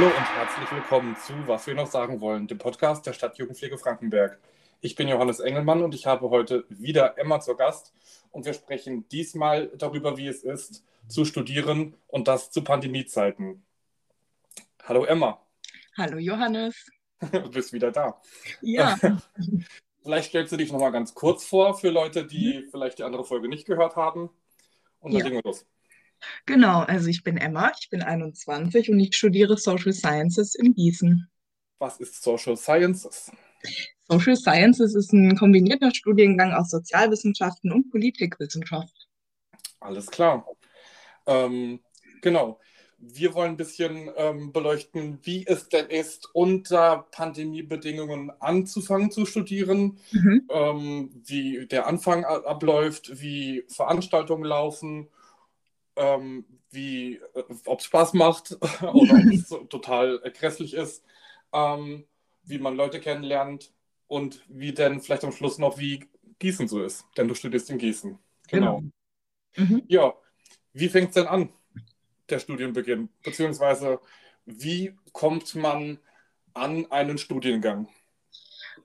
Hallo und herzlich willkommen zu Was wir noch sagen wollen, dem Podcast der Stadt Jugendpflege Frankenberg. Ich bin Johannes Engelmann und ich habe heute wieder Emma zur Gast und wir sprechen diesmal darüber, wie es ist, zu studieren und das zu Pandemiezeiten. Hallo Emma. Hallo Johannes. Du bist wieder da. Ja. Vielleicht stellst du dich noch mal ganz kurz vor für Leute, die vielleicht die andere Folge nicht gehört haben. Und dann Ja. legen wir los. Genau, also ich bin Emma, ich bin 21 und ich studiere Social Sciences in Gießen. Was ist Social Sciences? Social Sciences ist ein kombinierter Studiengang aus Sozialwissenschaften und Politikwissenschaft. Alles klar. Ähm, genau. Wir wollen ein bisschen ähm, beleuchten, wie es denn ist, unter Pandemiebedingungen anzufangen zu studieren, Mhm. ähm, wie der Anfang abläuft, wie Veranstaltungen laufen, ähm, wie, äh, ob es Spaß macht oder ob es total äh, grässlich ist, ähm, wie man Leute kennenlernt und wie denn vielleicht am Schluss noch, wie Gießen so ist. Denn du studierst in Gießen. Genau. Mhm. Ja, wie fängt es denn an, der Studienbeginn? Beziehungsweise, wie kommt man an einen Studiengang?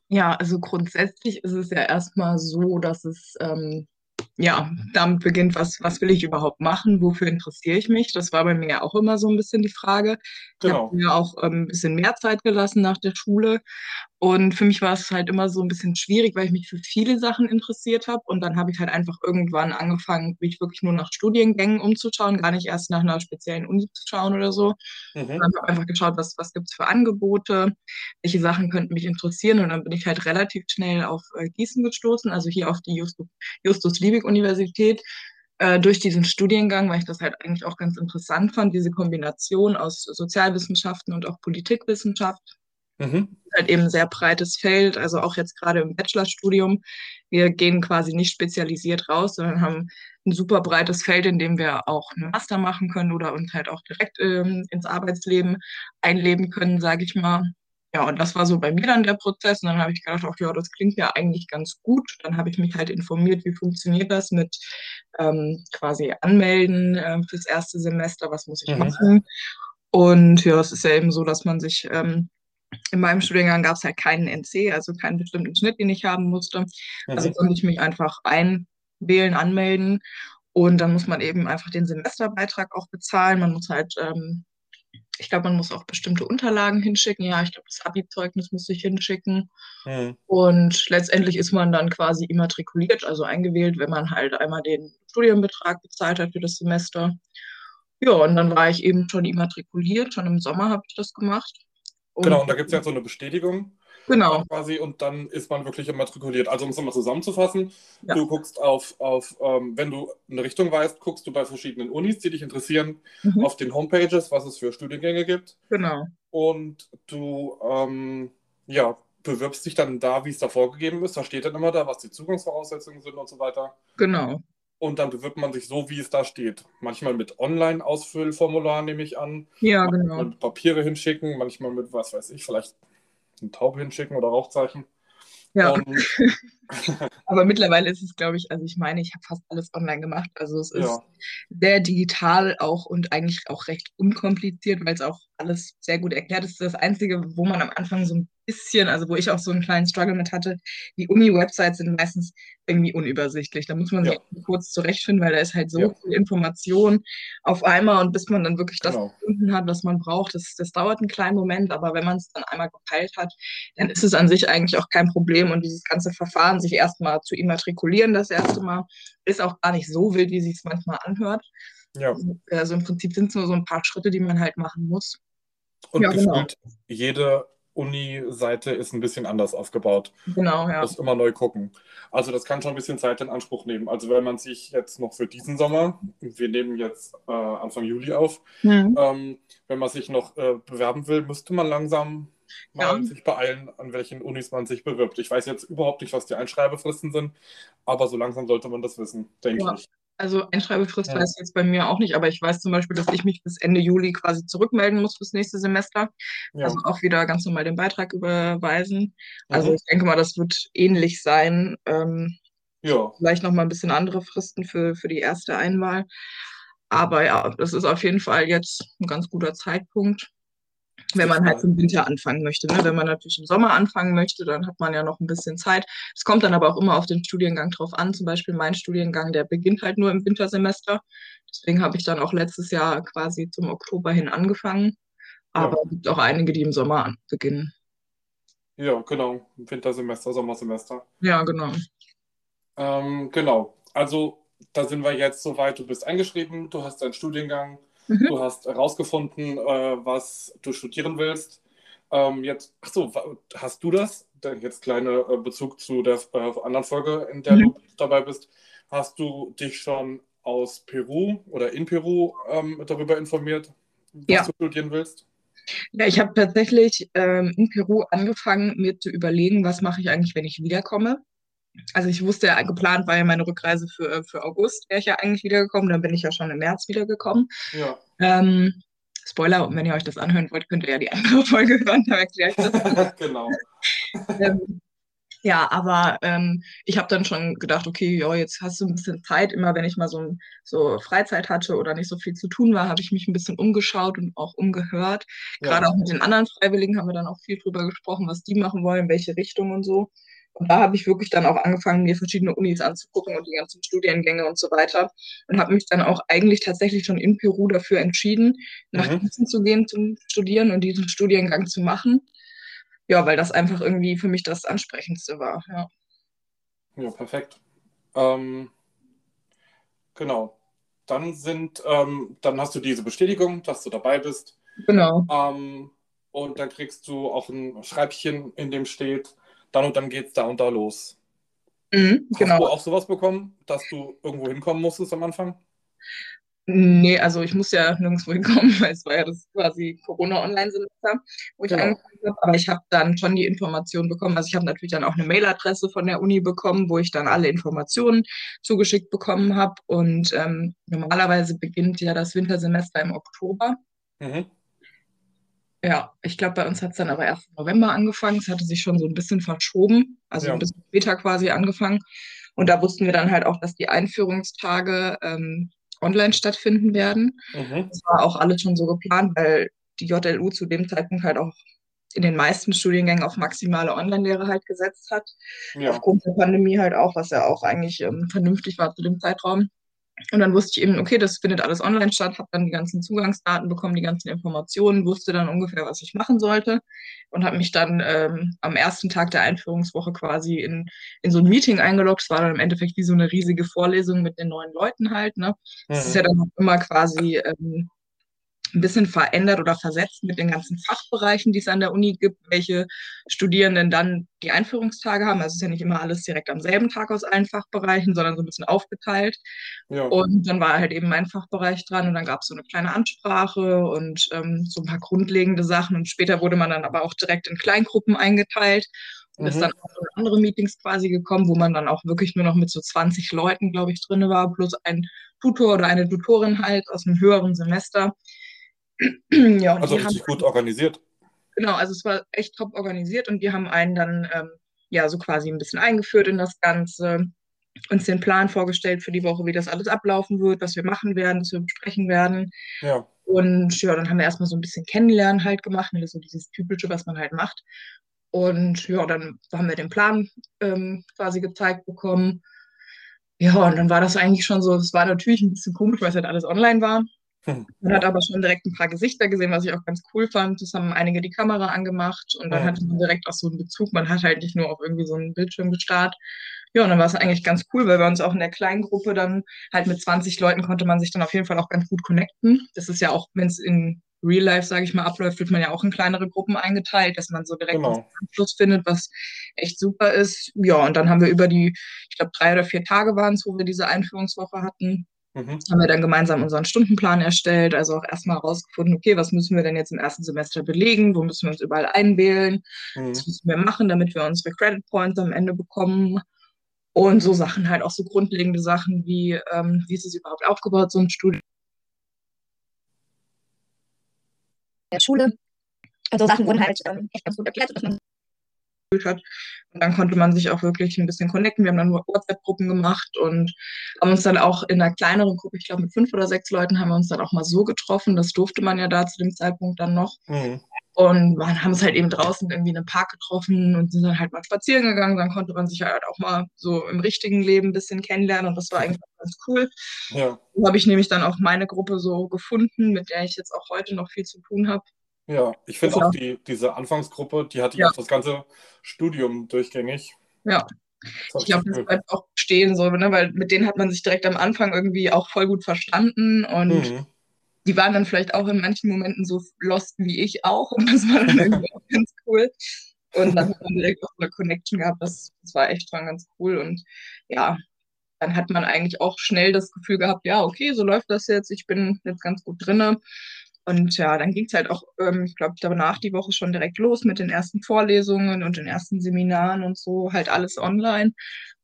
Ja, also grundsätzlich ist es ja erstmal so, dass es ähm, ja damit beginnt, was, was will ich überhaupt machen, wofür interessiere ich mich? Das war bei mir ja auch immer so ein bisschen die Frage. Ich habe Genau. mir auch ähm, ein bisschen mehr Zeit gelassen nach der Schule. Und für mich war es halt immer so ein bisschen schwierig, weil ich mich für viele Sachen interessiert habe. Und dann habe ich halt einfach irgendwann angefangen, mich wirklich nur nach Studiengängen umzuschauen, gar nicht erst nach einer speziellen Uni zu schauen oder so. Mhm. Und habe einfach geschaut, was, was gibt es für Angebote, welche Sachen könnten mich interessieren. Und dann bin ich halt relativ schnell auf äh, Gießen gestoßen, also hier auf die Justus, Justus-Liebig-Universität, äh, durch diesen Studiengang, weil ich das halt eigentlich auch ganz interessant fand, diese Kombination aus Sozialwissenschaften und auch Politikwissenschaft Mhm. halt eben ein sehr breites Feld, also auch jetzt gerade im Bachelorstudium. Wir gehen quasi nicht spezialisiert raus, sondern haben ein super breites Feld, in dem wir auch einen Master machen können oder uns halt auch direkt ähm, ins Arbeitsleben einleben können, sage ich mal. Ja, und das war so bei mir dann der Prozess. Und dann habe ich gedacht, ach ja, das klingt ja eigentlich ganz gut. Dann habe ich mich halt informiert, wie funktioniert das mit ähm, quasi Anmelden äh, fürs erste Semester, was muss ich Mhm. machen. Und ja, es ist ja eben so, dass man sich ähm, in meinem Studiengang gab es halt keinen NC, also keinen bestimmten Schnitt, den ich haben musste. Also Mhm. konnte ich mich einfach einwählen, anmelden und dann muss man eben einfach den Semesterbeitrag auch bezahlen. Man muss halt, ähm, ich glaube, man muss auch bestimmte Unterlagen hinschicken. Ja, ich glaube, das Abi-Zeugnis musste ich hinschicken. Mhm. Und letztendlich ist man dann quasi immatrikuliert, also eingewählt, wenn man halt einmal den Studienbetrag bezahlt hat für das Semester. Ja, und dann war ich eben schon immatrikuliert, schon im Sommer habe ich das gemacht. Genau, und da gibt es ja so eine Bestätigung Genau, quasi und dann ist man wirklich immatrikuliert. Also um es nochmal zusammenzufassen, Ja. du guckst auf, auf ähm, wenn du eine Richtung weißt, guckst du bei verschiedenen Unis, die dich interessieren, Mhm. auf den Homepages, was es für Studiengänge gibt. genau. Und du ähm, ja, bewirbst dich dann da, wie es da vorgegeben ist. Da steht dann immer da, was die Zugangsvoraussetzungen sind und so weiter. Genau. Und dann bewirbt man sich so, wie es da steht. Manchmal mit Online-Ausfüllformular, nehme ich an. Ja, Manchmal genau. mit Papiere hinschicken, manchmal mit, was weiß ich, vielleicht eine Taube hinschicken oder Rauchzeichen. Ja, Und aber mittlerweile ist es, glaube ich, also ich meine, ich habe fast alles online gemacht. Also es ist ja, sehr digital auch und eigentlich auch recht unkompliziert, weil es auch alles sehr gut erklärt ist. Das Einzige, wo man am Anfang so ein bisschen, also wo ich auch so einen kleinen Struggle mit hatte, die Uni-Websites sind meistens irgendwie unübersichtlich. Da muss man sich Ja. kurz zurechtfinden, weil da ist halt so Ja. viel Information auf einmal und bis man dann wirklich das genau. gefunden hat, was man braucht, das, das dauert einen kleinen Moment, aber wenn man es dann einmal gepeilt hat, dann ist es an sich eigentlich auch kein Problem und dieses ganze Verfahren, sich erstmal zu immatrikulieren, das erste Mal, ist auch gar nicht so wild, wie sich es manchmal anhört. Ja. Also im Prinzip sind es nur so ein paar Schritte, die man halt machen muss. Und Ja, genau. gefühlt jede Uni-Seite ist ein bisschen anders aufgebaut. Genau, ja. Muss immer neu gucken. Also das kann schon ein bisschen Zeit in Anspruch nehmen. Also wenn man sich jetzt noch für diesen Sommer, wir nehmen jetzt äh, Anfang Juli auf, Hm. ähm, wenn man sich noch äh, bewerben will, müsste man langsam mal Ja. sich beeilen, an welchen Unis man sich bewirbt. Ich weiß jetzt überhaupt nicht, was die Einschreibefristen sind, aber so langsam sollte man das wissen, denke Ja. ich. Also Einschreibefrist Ja. weiß ich jetzt bei mir auch nicht, aber ich weiß zum Beispiel, dass ich mich bis Ende Juli quasi zurückmelden muss fürs nächste Semester. Ja. Also auch wieder ganz normal den Beitrag überweisen. Also Mhm. ich denke mal, das wird ähnlich sein. Ähm, ja. vielleicht noch mal ein bisschen andere Fristen für, für die erste Einwahl. Aber ja, das ist auf jeden Fall jetzt ein ganz guter Zeitpunkt. Wenn man halt im Winter anfangen möchte. Ne? Wenn man natürlich im Sommer anfangen möchte, dann hat man ja noch ein bisschen Zeit. Es kommt dann aber auch immer auf den Studiengang drauf an. Zum Beispiel mein Studiengang, der beginnt halt nur im Wintersemester. Deswegen habe ich dann auch letztes Jahr quasi zum Oktober hin angefangen. Aber ja. es gibt auch einige, die im Sommer beginnen. Ja, genau. Wintersemester, Sommersemester. Ja, genau. Ähm, genau. Also da sind wir jetzt soweit, du bist eingeschrieben, du hast deinen Studiengang, mhm. du hast herausgefunden, äh, was du studieren willst. Ähm, jetzt, ach so, hast du das? Jetzt kleiner äh, Bezug zu der äh, anderen Folge, in der mhm. du dabei bist. Hast du dich schon aus Peru oder in Peru ähm, darüber informiert, was ja. du studieren willst? Ja, ich habe tatsächlich ähm, in Peru angefangen, mir zu überlegen, was mache ich eigentlich, wenn ich wiederkomme. Also ich wusste ja, geplant war ja meine Rückreise für, für August, wäre ich ja eigentlich wiedergekommen, dann bin ich ja schon im März wiedergekommen. Ja. Ähm, Spoiler, wenn ihr euch das anhören wollt, könnt ihr ja die andere Folge hören, da erkläre ich das. genau. ähm, ja, aber ähm, ich habe dann schon gedacht, okay, ja, jetzt hast du ein bisschen Zeit. Immer wenn ich mal so, so Freizeit hatte oder nicht so viel zu tun war, habe ich mich ein bisschen umgeschaut und auch umgehört. Ja. Gerade auch mit den anderen Freiwilligen haben wir dann auch viel drüber gesprochen, was die machen wollen, welche Richtung und so. Und da habe ich wirklich dann auch angefangen, mir verschiedene Unis anzugucken und die ganzen Studiengänge und so weiter. Und habe mich dann auch eigentlich tatsächlich schon in Peru dafür entschieden, nach mhm. Gießen zu gehen zum Studieren und diesen Studiengang zu machen ja, weil das einfach irgendwie für mich das Ansprechendste war. Ja, ja perfekt. Ähm, genau. Dann sind, ähm, dann hast du diese Bestätigung, dass du dabei bist. Genau. Ähm, und dann kriegst du auch ein Schreibchen, in dem steht, dann und dann geht's da und da los. Mhm, Hast genau. du auch sowas bekommen, dass du irgendwo hinkommen musstest am Anfang? Nee, also ich muss ja nirgendwo hinkommen, weil es war ja das quasi Corona-Online-Semester, wo ich genau. angefangen habe. Aber ich habe dann schon die Informationen bekommen. Also ich habe natürlich dann auch eine Mailadresse von der Uni bekommen, wo ich dann alle Informationen zugeschickt bekommen habe. Und ähm, normalerweise beginnt ja das Wintersemester im Oktober. Mhm. Ja, ich glaube, bei uns hat es dann aber erst im November angefangen. Es hatte sich schon so ein bisschen verschoben, also ja. ein bisschen später quasi angefangen. Und da wussten wir dann halt auch, dass die Einführungstage ähm, online stattfinden werden. Mhm. Das war auch alles schon so geplant, weil die JLU zu dem Zeitpunkt halt auch in den meisten Studiengängen auf maximale Online-Lehre halt gesetzt hat. Ja. Aufgrund der Pandemie halt auch, was ja auch eigentlich ähm, vernünftig war zu dem Zeitraum. Und dann wusste ich eben, okay, das findet alles online statt, habe dann die ganzen Zugangsdaten bekommen, die ganzen Informationen, wusste dann ungefähr, was ich machen sollte und habe mich dann ähm, am ersten Tag der Einführungswoche quasi in, in so ein Meeting eingeloggt. Es war dann im Endeffekt wie so eine riesige Vorlesung mit den neuen Leuten halt. Ne? Das ist ja dann immer quasi ähm, ein bisschen verändert oder versetzt mit den ganzen Fachbereichen, die es an der Uni gibt, welche Studierenden dann die Einführungstage haben. Also es ist ja nicht immer alles direkt am selben Tag aus allen Fachbereichen, sondern so ein bisschen aufgeteilt. Ja. Und dann war halt eben mein Fachbereich dran und dann gab es so eine kleine Ansprache und ähm, so ein paar grundlegende Sachen. Und später wurde man dann aber auch direkt in Kleingruppen eingeteilt. Und mhm. ist dann auch in andere Meetings quasi gekommen, wo man dann auch wirklich nur noch mit so 20 Leuten, glaube ich, drin war, plus ein Tutor oder eine Tutorin halt aus einem höheren Semester. ja, also richtig haben, gut organisiert. Genau, also es war echt top organisiert und die haben einen dann ähm, ja so quasi ein bisschen eingeführt in das Ganze, uns den Plan vorgestellt für die Woche, wie das alles ablaufen wird, was wir machen werden, was wir besprechen werden. Ja. Und ja, dann haben wir erstmal so ein bisschen Kennenlernen halt gemacht, ne, so dieses Typische, was man halt macht. Und ja, dann haben wir den Plan ähm, quasi gezeigt bekommen. Ja, und dann war das eigentlich schon so, es war natürlich ein bisschen komisch, weil es halt alles online war. Hm. Man hat aber schon direkt ein paar Gesichter gesehen, was ich auch ganz cool fand. Das haben einige die Kamera angemacht und dann ja. hatte man direkt auch so einen Bezug. Man hat halt nicht nur auf irgendwie so einen Bildschirm gestarrt. Ja, und dann war es eigentlich ganz cool, weil wir uns auch in der kleinen Gruppe dann halt mit 20 Leuten konnte man sich dann auf jeden Fall auch ganz gut connecten. Das ist ja auch, wenn es in Real Life, sage ich mal, abläuft, wird man ja auch in kleinere Gruppen eingeteilt, dass man so direkt genau. einen Anschluss findet, was echt super ist. Ja, und dann haben wir über die, ich glaube, drei oder vier Tage waren es, wo wir diese Einführungswoche hatten, Mhm. Haben wir dann gemeinsam unseren Stundenplan erstellt, also auch erstmal herausgefunden, okay, was müssen wir denn jetzt im ersten Semester belegen, wo müssen wir uns überall einwählen, mhm. was müssen wir machen, damit wir unsere Credit Points am Ende bekommen. Und so Sachen halt auch so grundlegende Sachen wie, ähm, wie ist es überhaupt aufgebaut, so ein Studium. Der Schule. Also Sachen wurden halt ähm, echt ganz gut erklärt, dass man hat. Und dann konnte man sich auch wirklich ein bisschen connecten. Wir haben dann WhatsApp-Gruppen gemacht und haben uns dann auch in einer kleineren Gruppe, ich glaube mit fünf oder sechs Leuten, haben wir uns dann auch mal so getroffen. Das durfte man ja da zu dem Zeitpunkt dann noch. Mhm. Und wir haben es halt eben draußen irgendwie in einem Park getroffen und sind dann halt mal spazieren gegangen. Dann konnte man sich halt auch mal so im richtigen Leben ein bisschen kennenlernen und das war eigentlich ganz cool. Ja. So habe ich nämlich dann auch meine Gruppe so gefunden, mit der ich jetzt auch heute noch viel zu tun habe. Ja, ich finde auch die, diese Anfangsgruppe, die hatte ich ja. auch das ganze Studium durchgängig. Ja. Ich glaube, das bleibt auch stehen so, ne? weil mit denen hat man sich direkt am Anfang irgendwie auch voll gut verstanden und mhm. die waren dann vielleicht auch in manchen Momenten so lost wie ich auch und das war dann irgendwie auch ganz cool. Und dann hat man direkt auch eine Connection gehabt, das, das war echt schon ganz cool und ja, dann hat man eigentlich auch schnell das Gefühl gehabt, ja, okay, so läuft das jetzt, ich bin jetzt ganz gut drinne. Und ja, dann ging es halt auch, ähm, ich glaube, danach die Woche schon direkt los mit den ersten Vorlesungen und den ersten Seminaren und so, halt alles online.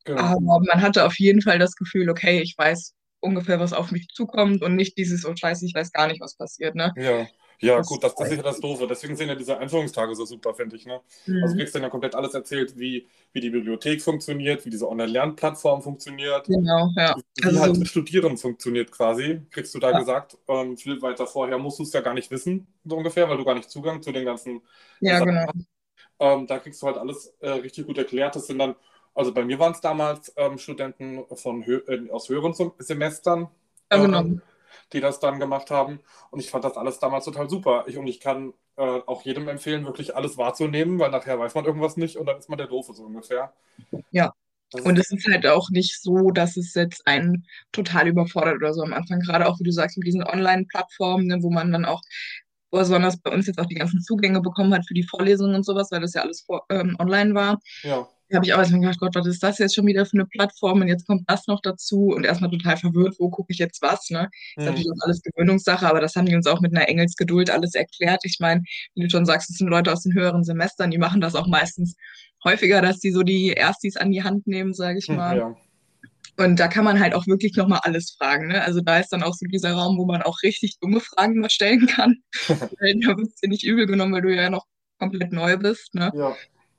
Genau. Aber man hatte auf jeden Fall das Gefühl, okay, ich weiß ungefähr, was auf mich zukommt und nicht dieses, oh scheiße, ich weiß gar nicht, was passiert. Ne? Ja, ja, das gut, das, das ist ja das Doofe. Deswegen sind ja diese Einführungstage so super, finde ich. Ne? Mhm. Also du kriegst dann ja komplett alles erzählt, wie, wie die Bibliothek funktioniert, wie diese Online-Lernplattform funktioniert. Genau, ja. Wie also, halt Studieren funktioniert quasi, kriegst du da ja. gesagt. Ähm, viel weiter vorher musst du es ja gar nicht wissen, so ungefähr, weil du gar nicht Zugang zu den ganzen. Ja, Sachen genau. Ähm, da kriegst du halt alles äh, richtig gut erklärt. Das sind dann, also bei mir waren es damals ähm, Studenten von, äh, aus höheren Semestern. Ja, genau ähm, die das dann gemacht haben. Und ich fand das alles damals total super. Ich, und ich kann äh, auch jedem empfehlen, wirklich alles wahrzunehmen, weil nachher weiß man irgendwas nicht und dann ist man der Doofe so ungefähr. Ja. Und es ist halt auch nicht so, dass es jetzt einen total überfordert oder so am Anfang, gerade auch, wie du sagst, mit diesen Online-Plattformen, ne, wo man dann auch besonders bei uns jetzt auch die ganzen Zugänge bekommen hat für die Vorlesungen und sowas, weil das ja alles vor, ähm, online war. Ja habe ich auch erstmal gedacht, Gott, was ist das jetzt schon wieder für eine Plattform? Und jetzt kommt das noch dazu und erstmal total verwirrt, wo gucke ich jetzt was? Ne? Ist mhm. natürlich auch alles Gewöhnungssache, aber das haben die uns auch mit einer Engelsgeduld alles erklärt. Ich meine, wie du schon sagst, es sind Leute aus den höheren Semestern, die machen das auch meistens häufiger, dass die so die Erstis an die Hand nehmen, sage ich hm, mal. Ja. Und da kann man halt auch wirklich nochmal alles fragen. Ne? Also da ist dann auch so dieser Raum, wo man auch richtig dumme Fragen mal stellen kann. da wird es dir nicht übel genommen, weil du ja noch komplett neu bist. Ne? Ja.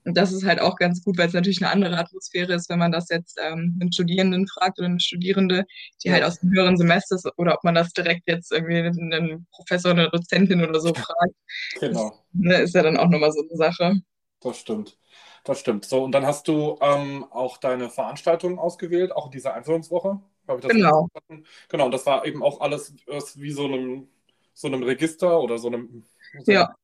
Und das ist halt auch ganz gut, weil es natürlich eine andere Atmosphäre ist, wenn man das jetzt ähm, einen Studierenden fragt oder eine Studierende, die halt aus dem höheren Semester ist, oder ob man das direkt jetzt irgendwie einen Professor, eine Dozentin oder so fragt. Genau. Das, ne, ist ja dann auch nochmal so eine Sache. Das stimmt. Das stimmt. So, und dann hast du ähm, auch deine Veranstaltung ausgewählt, auch in dieser Einführungswoche. genau. Genau, und das war eben auch alles wie so einem, so einem Register oder so einem ja.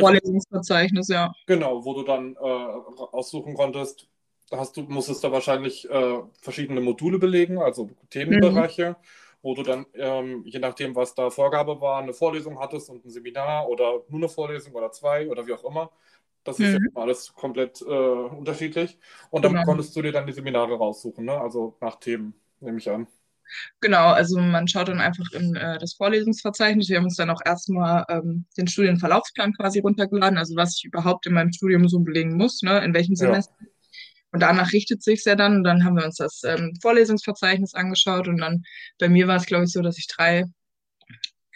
Vorlesungsverzeichnis, ja. Genau, wo du dann äh, aussuchen konntest, hast du, musstest da wahrscheinlich äh, verschiedene Module belegen, also Themenbereiche, mhm. wo du dann, ähm, je nachdem, was da Vorgabe war, eine Vorlesung hattest und ein Seminar oder nur eine Vorlesung oder zwei oder wie auch immer. Das ist mhm. ja alles komplett äh, unterschiedlich. Und dann genau. konntest du dir dann die Seminare raussuchen, ne? also nach Themen, nehme ich an. Genau, also man schaut dann einfach in äh, das Vorlesungsverzeichnis. Wir haben uns dann auch erstmal ähm, den Studienverlaufsplan quasi runtergeladen, also was ich überhaupt in meinem Studium so belegen muss, ne, in welchem Semester. Ja. Und danach richtet sich ja dann. Und dann haben wir uns das ähm, Vorlesungsverzeichnis angeschaut. Und dann bei mir war es, glaube ich, so, dass ich drei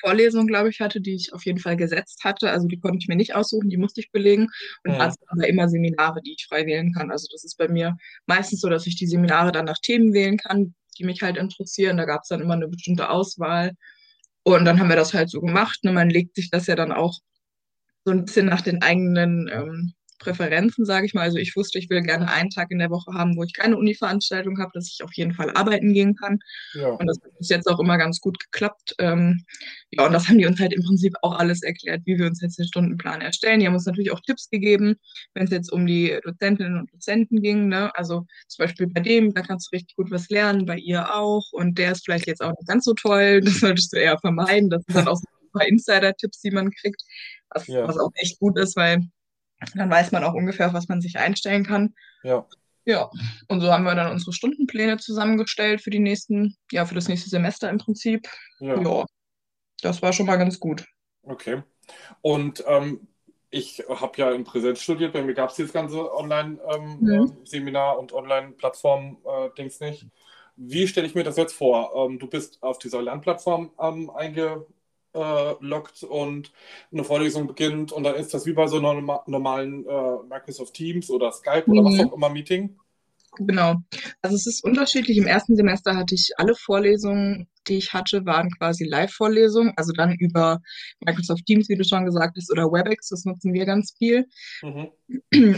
Vorlesungen, glaube ich, hatte, die ich auf jeden Fall gesetzt hatte. Also die konnte ich mir nicht aussuchen, die musste ich belegen. Und ja. hatte aber immer Seminare, die ich frei wählen kann. Also das ist bei mir meistens so, dass ich die Seminare dann nach Themen wählen kann, die mich halt interessieren. Da gab es dann immer eine bestimmte Auswahl. Und dann haben wir das halt so gemacht. Ne? Man legt sich das ja dann auch so ein bisschen nach den eigenen ähm, Präferenzen, sage ich mal. Also ich wusste, ich will gerne einen Tag in der Woche haben, wo ich keine Uni-Veranstaltung habe, dass ich auf jeden Fall arbeiten gehen kann. Ja. Und das hat bis jetzt auch immer ganz gut geklappt. Ähm, ja, und das haben die uns halt im Prinzip auch alles erklärt, wie wir uns jetzt den Stundenplan erstellen. Die haben uns natürlich auch Tipps gegeben, wenn es jetzt um die Dozentinnen und Dozenten ging. Ne? Also zum Beispiel bei dem, da kannst du richtig gut was lernen, bei ihr auch. Und der ist vielleicht jetzt auch nicht ganz so toll. Das solltest du eher vermeiden. Das sind dann auch so ein paar Insider-Tipps, die man kriegt, was, ja. was auch echt gut ist, weil dann weiß man auch ungefähr, auf was man sich einstellen kann. Ja. Ja, und so haben wir dann unsere Stundenpläne zusammengestellt für die nächsten, ja, für das nächste Semester im Prinzip. Ja. ja das war schon mal ganz gut. Okay. Und ähm, ich habe ja in Präsenz studiert, bei mir gab es dieses ganze Online-Seminar ähm, mhm. und Online-Plattform-Dings äh, nicht. Wie stelle ich mir das jetzt vor? Ähm, du bist auf dieser Lernplattform ähm, einge äh, lockt und eine Vorlesung beginnt und dann ist das wie bei so einem normalen äh, Microsoft Teams oder Skype oder was Mhm. auch immer Meeting. Genau. Also es ist unterschiedlich. Im ersten Semester hatte ich alle Vorlesungen, die ich hatte, waren quasi Live-Vorlesungen, also dann über Microsoft Teams, wie du schon gesagt hast, oder WebEx, das nutzen wir ganz viel. Mhm.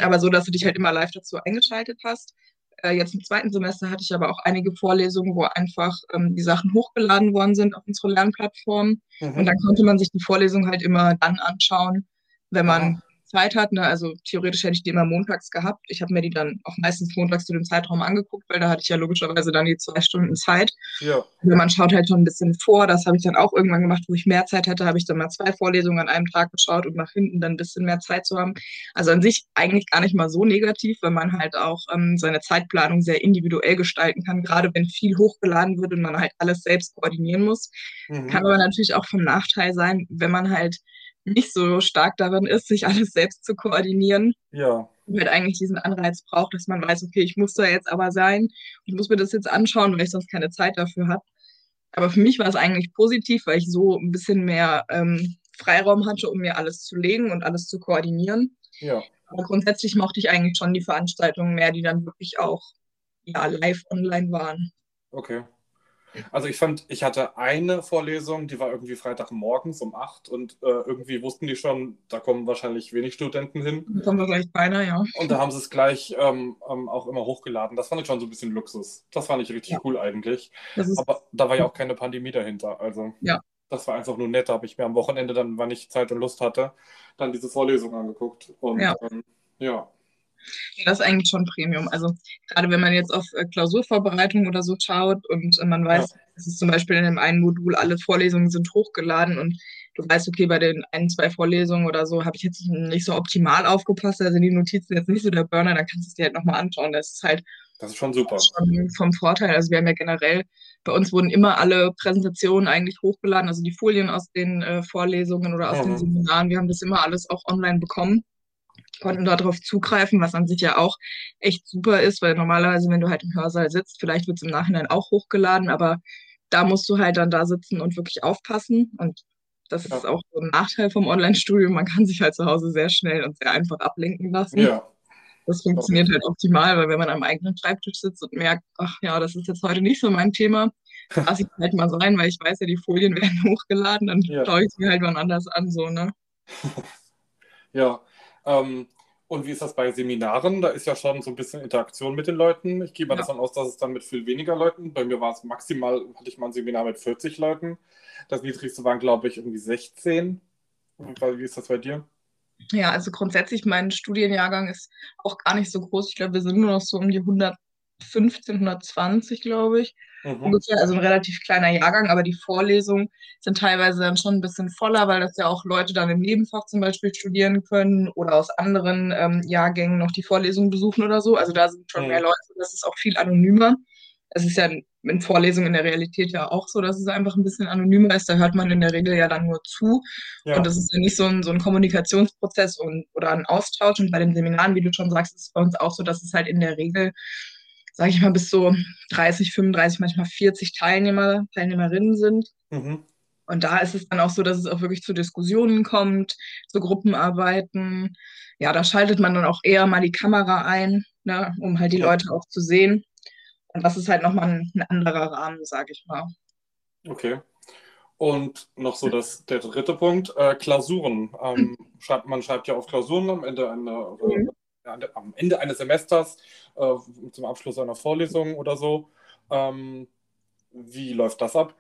Aber so, dass du dich halt immer live dazu eingeschaltet hast. Äh, jetzt im zweiten Semester hatte ich aber auch einige Vorlesungen, wo einfach ähm, die Sachen hochgeladen worden sind auf unsere Lernplattform. Und Mhm. dann konnte man sich die Vorlesung halt immer dann anschauen, wenn man. Zeit hat. Ne? Also theoretisch hätte ich die immer montags gehabt. Ich habe mir die dann auch meistens montags zu dem Zeitraum angeguckt, weil da hatte ich ja logischerweise dann die zwei Stunden Zeit. Ja. Aber man schaut halt schon ein bisschen vor. Das habe ich dann auch irgendwann gemacht, wo ich mehr Zeit hatte, habe ich dann mal zwei Vorlesungen an einem Tag geschaut, um nach hinten dann ein bisschen mehr Zeit zu haben. Also an sich eigentlich gar nicht mal so negativ, weil man halt auch ähm, seine Zeitplanung sehr individuell gestalten kann, gerade wenn viel hochgeladen wird und man halt alles selbst koordinieren muss. Kann Mhm. aber natürlich auch vom Nachteil sein, wenn man halt nicht so stark darin ist, sich alles selbst zu koordinieren Ja. und halt eigentlich diesen Anreiz braucht, dass man weiß, okay, ich muss da jetzt aber sein, ich muss mir das jetzt anschauen, weil ich sonst keine Zeit dafür habe. Aber für mich war es eigentlich positiv, weil ich so ein bisschen mehr ähm, Freiraum hatte, um mir alles zu legen und alles zu koordinieren. Ja. Aber grundsätzlich mochte ich eigentlich schon die Veranstaltungen mehr, die dann wirklich auch ja, live online waren. Okay. Also ich fand, ich hatte eine Vorlesung, die war irgendwie Freitagmorgens um 8 und äh, irgendwie wussten die schon, da kommen wahrscheinlich wenig Studenten hin. Da kommen wir gleich beinahe, ja. Und da haben sie es gleich ähm, ähm, auch immer hochgeladen. Das fand ich schon so ein bisschen Luxus. Das fand ich richtig Ja. cool eigentlich. Aber da war ja auch keine Pandemie dahinter. Also Ja. das war einfach nur nett. Da habe ich mir am Wochenende dann, wann ich Zeit und Lust hatte, dann diese Vorlesung angeguckt. Und Ja. ähm, ja. Ja, das ist eigentlich schon Premium. Also gerade wenn man jetzt auf äh, Klausurvorbereitung oder so schaut und äh, man weiß, es ist zum Beispiel in dem einen Modul, alle Vorlesungen sind hochgeladen und du weißt, okay, bei den ein, zwei Vorlesungen oder so habe ich jetzt nicht so optimal aufgepasst, also die Notizen jetzt nicht so der Burner, dann kannst du es dir halt nochmal anschauen. Das ist halt Das ist schon super. schon vom Vorteil. Also wir haben ja generell, bei uns wurden immer alle Präsentationen eigentlich hochgeladen, also die Folien aus den äh, Vorlesungen oder aus den Mhm. Seminaren, wir haben das immer alles auch online bekommen, konnten darauf zugreifen, was an sich ja auch echt super ist, weil normalerweise, wenn du halt im Hörsaal sitzt, vielleicht wird es im Nachhinein auch hochgeladen, aber da musst du halt dann da sitzen und wirklich aufpassen und das Ja. ist auch so ein Nachteil vom Online-Studium. Man kann sich halt zu Hause sehr schnell und sehr einfach ablenken lassen. Ja. Das funktioniert halt optimal, weil wenn man am eigenen Schreibtisch sitzt und merkt, ach ja, das ist jetzt heute nicht so mein Thema, lasse ich halt mal sein, weil ich weiß ja, die Folien werden hochgeladen, dann Ja. schaue ich sie halt wann anders an, so, ne? Ja. Ähm, und wie ist das bei Seminaren? Da ist ja schon so ein bisschen Interaktion mit den Leuten. Ich gehe mal Ja. davon aus, dass es dann mit viel weniger Leuten. Bei mir war es maximal, hatte ich mal ein Seminar mit 40 Leuten. Das niedrigste waren, glaube ich, irgendwie 16. Und Wie ist das bei dir? Ja, also grundsätzlich, mein Studienjahrgang ist auch gar nicht so groß. Ich glaube, wir sind nur noch so um die 115, 120, glaube ich. Mhm. ungefähr, also ein relativ kleiner Jahrgang, aber die Vorlesungen sind teilweise dann schon ein bisschen voller, weil das ja auch Leute dann im Nebenfach zum Beispiel studieren können oder aus anderen ähm, Jahrgängen noch die Vorlesungen besuchen oder so. Also da sind schon Mhm. mehr Leute, das ist auch viel anonymer. Es ist ja in Vorlesungen in der Realität ja auch so, dass es einfach ein bisschen anonymer ist. Da hört man in der Regel ja dann nur zu. Ja. Und das ist ja nicht so ein, so ein Kommunikationsprozess und, oder ein Austausch. Und bei den Seminaren, wie du schon sagst, ist es bei uns auch so, dass es halt in der Regel, sage ich mal, bis so 30, 35, manchmal 40 Teilnehmer, Teilnehmerinnen sind. Mhm. Und da ist es dann auch so, dass es auch wirklich zu Diskussionen kommt, zu Gruppenarbeiten. Ja, da schaltet man dann auch eher mal die Kamera ein, ne, um halt die Ja. Leute auch zu sehen. Und das ist halt nochmal ein, ein anderer Rahmen, sage ich mal. Okay. Und noch so das, der dritte Punkt, äh, Klausuren. Ähm, schreibt, man schreibt ja auf Klausuren am Ende, einer, Mhm. Am Ende eines Semesters äh, zum Abschluss einer Vorlesung oder so. Ähm, wie läuft das ab?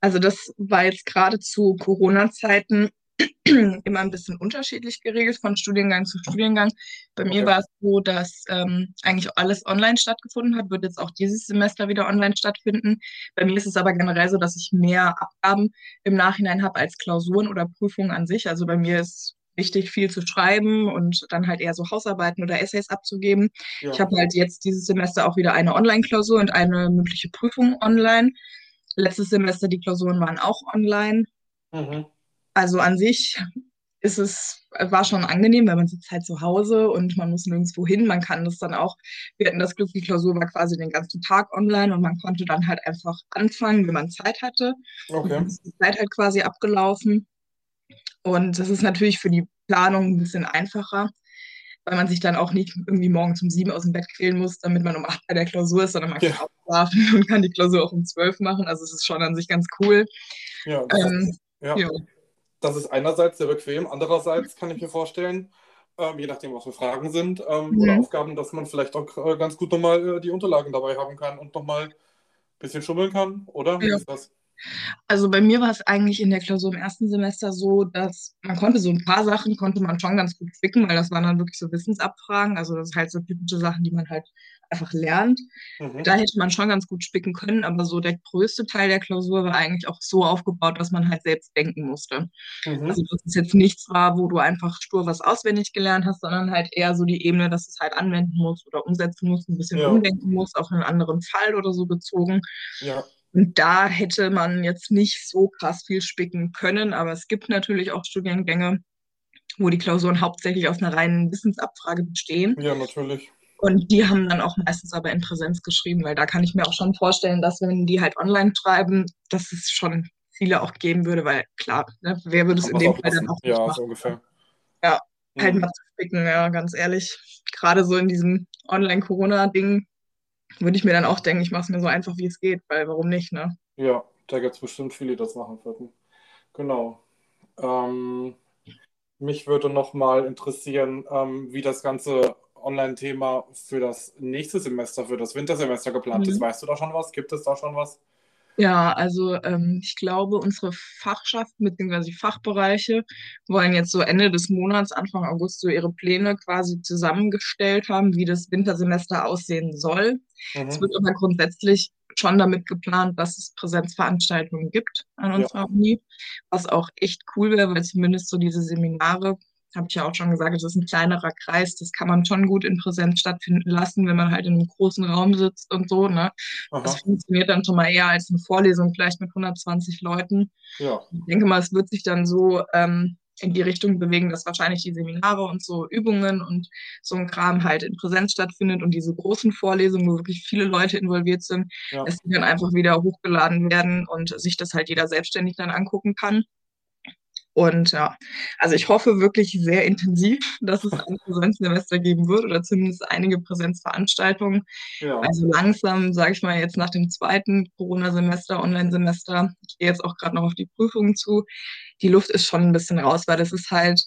Also das war jetzt gerade zu Corona-Zeiten immer ein bisschen unterschiedlich geregelt von Studiengang zu Studiengang. Bei mir Okay. war es so, dass ähm, eigentlich alles online stattgefunden hat, wird jetzt auch dieses Semester wieder online stattfinden. Bei mir ist es aber generell so, dass ich mehr Abgaben im Nachhinein habe als Klausuren oder Prüfungen an sich. Also bei mir ist wichtig, viel zu schreiben und dann halt eher so Hausarbeiten oder Essays abzugeben. Ja. Ich habe halt jetzt dieses Semester auch wieder eine Online-Klausur und eine mündliche Prüfung online. Letztes Semester die Klausuren waren auch online. Mhm. Also an sich ist es, war schon angenehm, weil man sitzt halt zu Hause und man muss nirgendwo hin. Man kann das dann auch, wir hatten das Glück, die Klausur war quasi den ganzen Tag online und man konnte dann halt einfach anfangen, wenn man Zeit hatte. Okay. Dann ist die Zeit halt quasi abgelaufen. Und das ist natürlich für die Planung ein bisschen einfacher, weil man sich dann auch nicht irgendwie morgens um sieben aus dem Bett quälen muss, damit man um acht bei der Klausur ist, sondern man kann Ja. aufschlafen und kann die Klausur auch um zwölf machen. Also es ist schon an sich ganz cool. Ja, das, Ähm, ist, ja. ja. das ist einerseits sehr bequem, andererseits kann ich mir vorstellen, ähm, je nachdem, was für Fragen sind ähm, Mhm. oder Aufgaben, dass man vielleicht auch äh, ganz gut nochmal äh, die Unterlagen dabei haben kann und nochmal ein bisschen schummeln kann, oder? Ja. Ist? Also bei mir war es eigentlich in der Klausur im ersten Semester so, dass man konnte so ein paar Sachen, konnte man schon ganz gut spicken, weil das waren dann wirklich so Wissensabfragen. Also das sind halt so typische Sachen, die man halt einfach lernt. Mhm. Da hätte man schon ganz gut spicken können, aber so der größte Teil der Klausur war eigentlich auch so aufgebaut, dass man halt selbst denken musste. Mhm. Also dass es jetzt nichts war, wo du einfach stur was auswendig gelernt hast, sondern halt eher so die Ebene, dass du es halt anwenden musst oder umsetzen musst, ein bisschen Ja. umdenken musst, auf einen anderen Fall oder so bezogen. Ja, Und da hätte man jetzt nicht so krass viel spicken können, aber es gibt natürlich auch Studiengänge, wo die Klausuren hauptsächlich aus einer reinen Wissensabfrage bestehen. ja, natürlich. Und die haben dann auch meistens aber in Präsenz geschrieben, weil da kann ich mir auch schon vorstellen, dass wenn die halt online schreiben, dass es schon viele auch geben würde, weil klar, ne, wer würde es in dem Fall dann auch Ja, machen? so ungefähr. Ja, Halt Mhm. mal zu spicken, ja, ganz ehrlich. Gerade so in diesem Online-Corona-Ding würde ich mir dann auch denken, ich mache es mir so einfach, wie es geht, weil warum nicht, ne? Ja, da gibt es bestimmt viele, die das machen würden. Genau. Ähm, mich würde nochmal interessieren, ähm, wie das ganze Online-Thema für das nächste Semester, für das Wintersemester geplant ist. Mhm. Weißt du da schon was? Gibt es da schon was? Ja, also ähm, ich glaube, unsere Fachschaften bzw. die Fachbereiche wollen jetzt so Ende des Monats, Anfang August, so ihre Pläne quasi zusammengestellt haben, wie das Wintersemester aussehen soll. Es Mhm. wird aber grundsätzlich schon damit geplant, dass es Präsenzveranstaltungen gibt an Ja. unserer Uni, was auch echt cool wäre, weil zumindest so diese Seminare, habe ich ja auch schon gesagt, das ist ein kleinerer Kreis, das kann man schon gut in Präsenz stattfinden lassen, wenn man halt in einem großen Raum sitzt und so, ne? Das funktioniert dann schon mal eher als eine Vorlesung, vielleicht mit 120 Leuten. Ja. Ich denke mal, es wird sich dann so ähm, in die Richtung bewegen, dass wahrscheinlich die Seminare und so Übungen und so ein Kram halt in Präsenz stattfindet und diese großen Vorlesungen, wo wirklich viele Leute involviert sind, Ja. dass die dann einfach wieder hochgeladen werden und sich das halt jeder selbstständig dann angucken kann. Und ja, also ich hoffe wirklich sehr intensiv, dass es ein Präsenzsemester geben wird oder zumindest einige Präsenzveranstaltungen. Ja. Also langsam, sage ich mal, jetzt nach dem zweiten Corona-Semester, Online-Semester, ich gehe jetzt auch gerade noch auf die Prüfungen zu, die Luft ist schon ein bisschen raus, weil das ist halt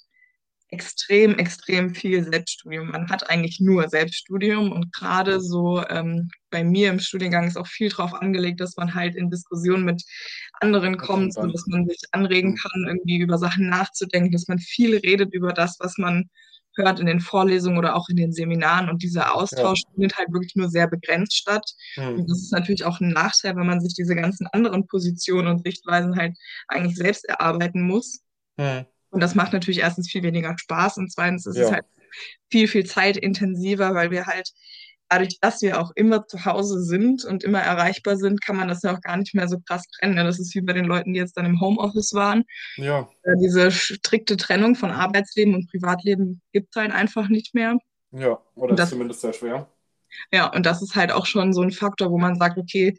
extrem, extrem viel Selbststudium. Man hat eigentlich nur Selbststudium und gerade so ähm, bei mir im Studiengang ist auch viel drauf angelegt, dass man halt in Diskussionen mit anderen kommt, so dass man sich anregen Mhm. kann, irgendwie über Sachen nachzudenken, dass man viel redet über das, was man hört in den Vorlesungen oder auch in den Seminaren und dieser Austausch findet halt wirklich nur sehr begrenzt statt. Mhm. Und das ist natürlich auch ein Nachteil, wenn man sich diese ganzen anderen Positionen und Sichtweisen halt eigentlich selbst erarbeiten muss. Mhm. Und das macht natürlich erstens viel weniger Spaß und zweitens ist es Ja. halt viel, viel zeitintensiver, weil wir halt dadurch, dass wir auch immer zu Hause sind und immer erreichbar sind, kann man das ja auch gar nicht mehr so krass trennen. ne? Das ist wie bei den Leuten, die jetzt dann im Homeoffice waren. Ja. Äh, Diese strikte Trennung von Arbeitsleben und Privatleben gibt es halt einfach nicht mehr. Ja. Oder Das- ist zumindest sehr schwer. Ja, und das ist halt auch schon so ein Faktor, wo man sagt, okay,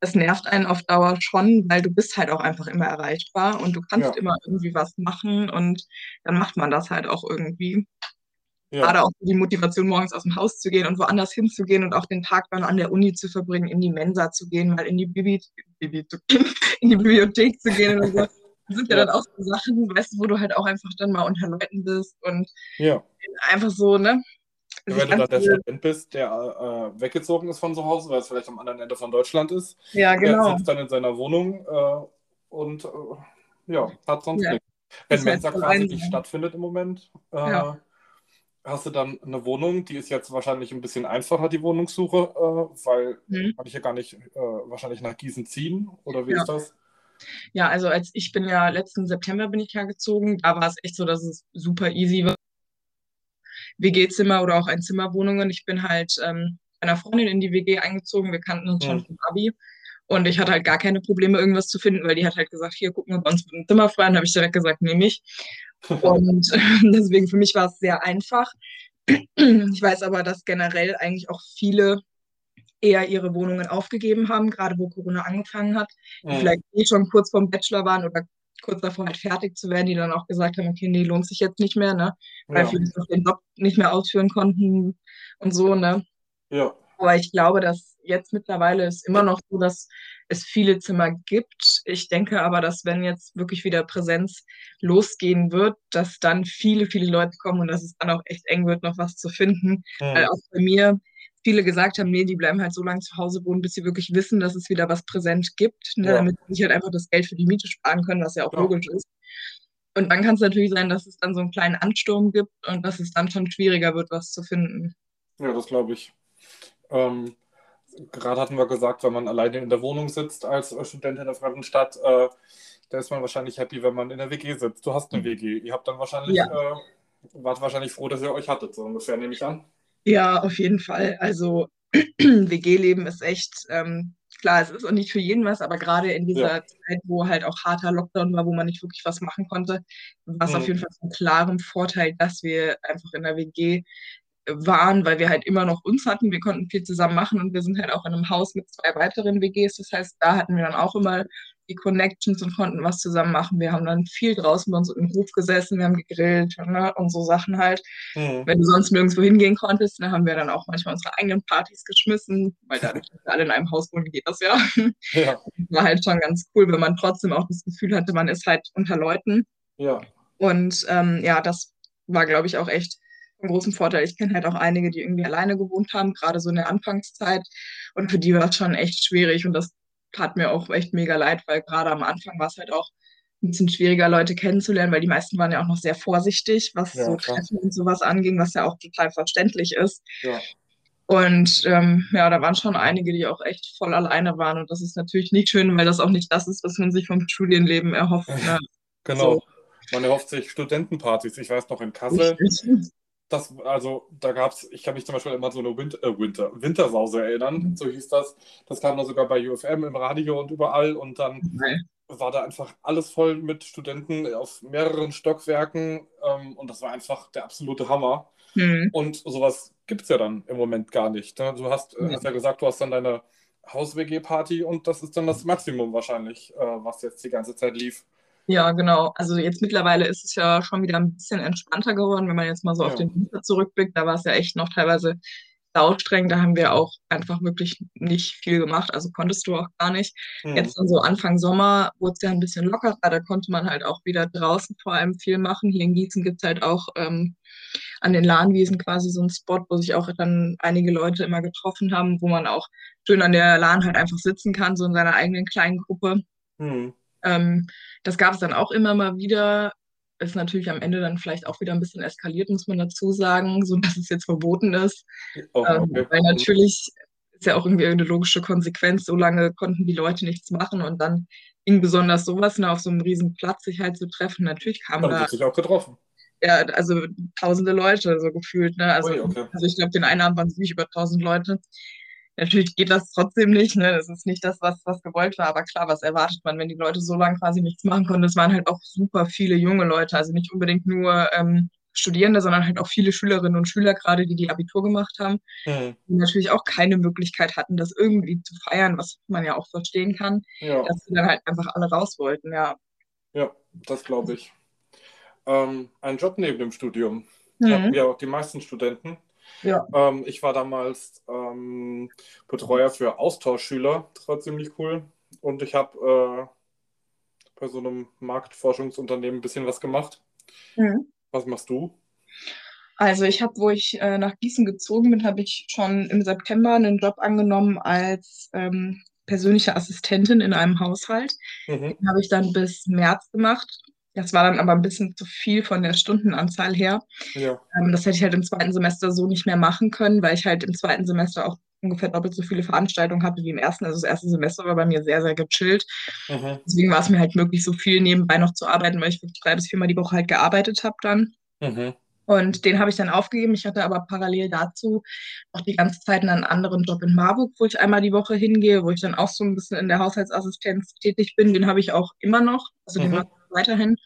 das nervt einen auf Dauer schon, weil du bist halt auch einfach immer erreichbar und du kannst Ja. immer irgendwie was machen und dann macht man das halt auch irgendwie. Ja. Gerade auch die Motivation, morgens aus dem Haus zu gehen und woanders hinzugehen und auch den Tag dann an der Uni zu verbringen, in die Mensa zu gehen, mal in die, Bibi, Bibi, in die Bibliothek zu gehen oder so. Das sind ja, Ja. dann auch so Sachen, weißt du, wo du halt auch einfach dann mal unter Leuten bist und einfach so, ne? Wenn sich du dann der Student bist, der äh, weggezogen ist von zu Hause, weil es vielleicht am anderen Ende von Deutschland ist, ja, der genau. sitzt dann in seiner Wohnung äh, und äh, ja, hat sonst Ja. nichts. Wenn halt Mensa quasi nicht stattfindet im Moment, äh, Ja. hast du dann eine Wohnung, die ist jetzt wahrscheinlich ein bisschen einfacher, die Wohnungssuche, äh, weil Mhm. kann ich ja gar nicht äh, wahrscheinlich nach Gießen ziehen, oder wie Ja. ist das? Ja, also als ich bin ja letzten September bin ich ja gezogen, da war es echt so, dass es super easy war. WG-Zimmer oder auch Einzimmerwohnungen. Ich bin halt ähm, bei einer Freundin in die WG eingezogen. Wir kannten uns schon Mhm. vom Abi. Und ich hatte halt gar keine Probleme, irgendwas zu finden, weil die hat halt gesagt, hier gucken wir uns ein Zimmer frei. Und habe ich direkt gesagt, nehme ich. Und deswegen für mich war es sehr einfach. Ich weiß aber, dass generell eigentlich auch viele eher ihre Wohnungen aufgegeben haben, gerade wo Corona angefangen hat, die mhm. vielleicht eh schon kurz vorm Bachelor waren oder kurz davor halt fertig zu werden, die dann auch gesagt haben, okay, nee, lohnt sich jetzt nicht mehr, ne? Weil ja. viele den Job nicht mehr ausführen konnten und so, ne? Ja. Aber ich glaube, dass jetzt mittlerweile ist immer noch so, dass es viele Zimmer gibt. Ich denke aber, dass wenn jetzt wirklich wieder Präsenz losgehen wird, dass dann viele, viele Leute kommen und dass es dann auch echt eng wird, noch was zu finden. Mhm. Weil auch bei mir viele gesagt haben, nee, die bleiben halt so lange zu Hause wohnen, bis sie wirklich wissen, dass es wieder was präsent gibt, ne, ja. damit sie sich halt einfach das Geld für die Miete sparen können, was ja auch ja. logisch ist. Und dann kann es natürlich sein, dass es dann so einen kleinen Ansturm gibt und dass es dann schon schwieriger wird, was zu finden. Ja, das glaube ich. Ähm, gerade hatten wir gesagt, wenn man alleine in der Wohnung sitzt als Student in der fremden Stadt, äh, da ist man wahrscheinlich happy, wenn man in der WG sitzt. Du hast eine WG. Ihr habt dann wahrscheinlich, ja. äh, wart wahrscheinlich froh, dass ihr euch hattet, so ungefähr, nehme ich an. Ja, auf jeden Fall. Also WG-Leben ist echt, ähm, klar, es ist auch nicht für jeden was, aber gerade in dieser ja. Zeit, wo halt auch harter Lockdown war, wo man nicht wirklich was machen konnte, war es mhm. auf jeden Fall ein klaren Vorteil, dass wir einfach in der WG waren, weil wir halt immer noch uns hatten. Wir konnten viel zusammen machen und wir sind halt auch in einem Haus mit zwei weiteren WGs. Das heißt, da hatten wir dann auch immer die Connections und konnten was zusammen machen. Wir haben dann viel draußen bei uns im Hof gesessen, wir haben gegrillt ne, und so Sachen halt. Mhm. Wenn du sonst nirgendwo hingehen konntest, dann haben wir dann auch manchmal unsere eigenen Partys geschmissen, weil da wir alle in einem Haus wohnen, geht das ja. ja. War halt schon ganz cool, wenn man trotzdem auch das Gefühl hatte, man ist halt unter Leuten. Ja. Und ähm, ja, das war, glaube ich, auch echt einen großen Vorteil. Ich kenne halt auch einige, die irgendwie alleine gewohnt haben, gerade so in der Anfangszeit. Und für die war es schon echt schwierig. Und das tat mir auch echt mega leid, weil gerade am Anfang war es halt auch ein bisschen schwieriger, Leute kennenzulernen, weil die meisten waren ja auch noch sehr vorsichtig, was ja, so Treffen und sowas anging, was ja auch total verständlich ist. Ja. Und ähm, ja, da waren schon einige, die auch echt voll alleine waren. Und das ist natürlich nicht schön, weil das auch nicht das ist, was man sich vom Studienleben erhofft. Ne? Genau. So. Man erhofft sich Studentenpartys. Ich weiß noch in Kassel, das, also da gab es, ich kann mich zum Beispiel immer so eine Winter, äh, Winter, Wintersause erinnern, mhm. so hieß das. Das kam dann sogar bei UFM im Radio und überall und dann mhm. war da einfach alles voll mit Studenten auf mehreren Stockwerken ähm, und das war einfach der absolute Hammer. Mhm. Und sowas gibt es ja dann im Moment gar nicht. Ne? Du hast, mhm. hast ja gesagt, du hast dann deine Haus-WG-Party und das ist dann das Maximum wahrscheinlich, äh, was jetzt die ganze Zeit lief. Ja, genau. Also jetzt mittlerweile ist es ja schon wieder ein bisschen entspannter geworden, wenn man jetzt mal so ja. auf den Winter zurückblickt. Da war es ja echt noch teilweise saustreng. Da haben wir auch einfach wirklich nicht viel gemacht. Also konntest du auch gar nicht. Mhm. Jetzt dann so Anfang Sommer wurde es ja ein bisschen lockerer. Da konnte man halt auch wieder draußen vor allem viel machen. Hier in Gießen gibt es halt auch ähm, an den Lahnwiesen quasi so einen Spot, wo sich auch dann einige Leute immer getroffen haben, wo man auch schön an der Lahn halt einfach sitzen kann, so in seiner eigenen kleinen Gruppe. Mhm. Ähm, das gab es dann auch immer mal wieder. Ist natürlich am Ende dann vielleicht auch wieder ein bisschen eskaliert, muss man dazu sagen, so dass es jetzt verboten ist. Oh, okay. ähm, weil natürlich ist ja auch irgendwie eine logische Konsequenz. So lange konnten die Leute nichts machen und dann ging besonders sowas ne, auf so einem riesen Platz sich halt zu treffen. Natürlich kam da. sich auch getroffen. Ja, also tausende Leute so gefühlt. Ne? Also, Ui, okay. also ich glaube, den einen Abend waren es nicht über tausend Leute. Natürlich geht das trotzdem nicht, ne? Das ist nicht das, was, was gewollt war, aber klar, was erwartet man, wenn die Leute so lange quasi nichts machen konnten? Es waren halt auch super viele junge Leute, also nicht unbedingt nur ähm, Studierende, sondern halt auch viele Schülerinnen und Schüler, gerade die die Abitur gemacht haben, mhm. die natürlich auch keine Möglichkeit hatten, das irgendwie zu feiern, was man ja auch verstehen kann, ja. dass sie dann halt einfach alle raus wollten, ja. Ja, das glaube ich. Ähm, ein Job neben dem Studium. Mhm. Haben ja auch die meisten Studenten. Ja. Ähm, ich war damals ähm, Betreuer für Austauschschüler. Das war ziemlich cool. Und ich habe äh, bei so einem Marktforschungsunternehmen ein bisschen was gemacht. Mhm. Was machst du? Also ich habe, wo ich äh, nach Gießen gezogen bin, habe ich schon im September einen Job angenommen als ähm, persönliche Assistentin in einem Haushalt. Mhm. Den habe ich dann bis März gemacht. Das war dann aber ein bisschen zu viel von der Stundenanzahl her. Ja. Ähm, das hätte ich halt im zweiten Semester so nicht mehr machen können, weil ich halt im zweiten Semester auch ungefähr doppelt so viele Veranstaltungen hatte wie im ersten. Also das erste Semester war bei mir sehr, sehr gechillt. Mhm. Deswegen war es mir halt möglich, so viel nebenbei noch zu arbeiten, weil ich wirklich drei bis viermal die Woche halt gearbeitet habe dann. Mhm. Und den habe ich dann aufgegeben. Ich hatte aber parallel dazu auch die ganze Zeit einen anderen Job in Marburg, wo ich einmal die Woche hingehe, wo ich dann auch so ein bisschen in der Haushaltsassistenz tätig bin. Den habe ich auch immer noch, also den Mhm. mache ich weiterhin.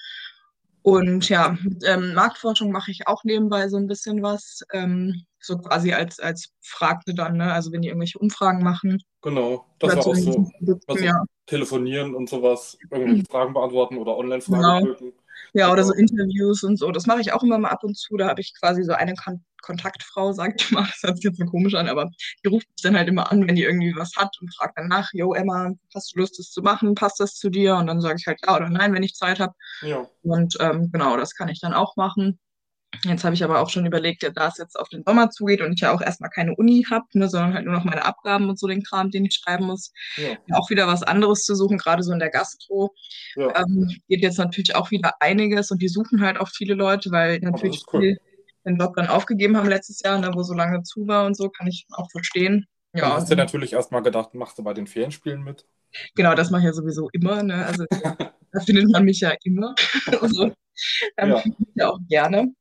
Und ja, mit ähm, Marktforschung mache ich auch nebenbei so ein bisschen was, ähm, so quasi als, als Fragte dann, ne? Also wenn die irgendwelche Umfragen machen. Genau, das war auch so. Produkten, Also ja. telefonieren und sowas, irgendwelche Fragen beantworten oder Genau. Online-Fragebögen. Ja, oder so Genau. Interviews und so. Das mache ich auch immer mal ab und zu. Da habe ich quasi so eine Kon Kontaktfrau, sag ich mal. Das hört sich jetzt so komisch an, aber die ruft mich dann halt immer an, wenn die irgendwie was hat und fragt dann nach, yo Emma, hast du Lust, das zu machen? Passt das zu dir? Und dann sage ich halt ja oder nein, wenn ich Zeit habe. Ja, Und ähm, genau, das kann ich dann auch machen. Jetzt habe ich aber auch schon überlegt, da es jetzt auf den Sommer zugeht und ich ja auch erstmal keine Uni habe, ne, sondern halt nur noch meine Abgaben und so den Kram, den ich schreiben muss, ja, auch wieder was anderes zu suchen, gerade so in der Gastro. ja. Ähm, geht jetzt natürlich auch wieder einiges und die suchen halt auch viele Leute, weil natürlich cool. viele den Job dann aufgegeben haben letztes Jahr, ne, wo so lange zu war und so, kann ich auch verstehen. Ja, hast du natürlich erstmal gedacht, machst du bei den Ferienspielen mit? genau, das mache ich ja sowieso immer. Ne? Also da findet man mich ja immer. also, da Ja. ja auch gerne.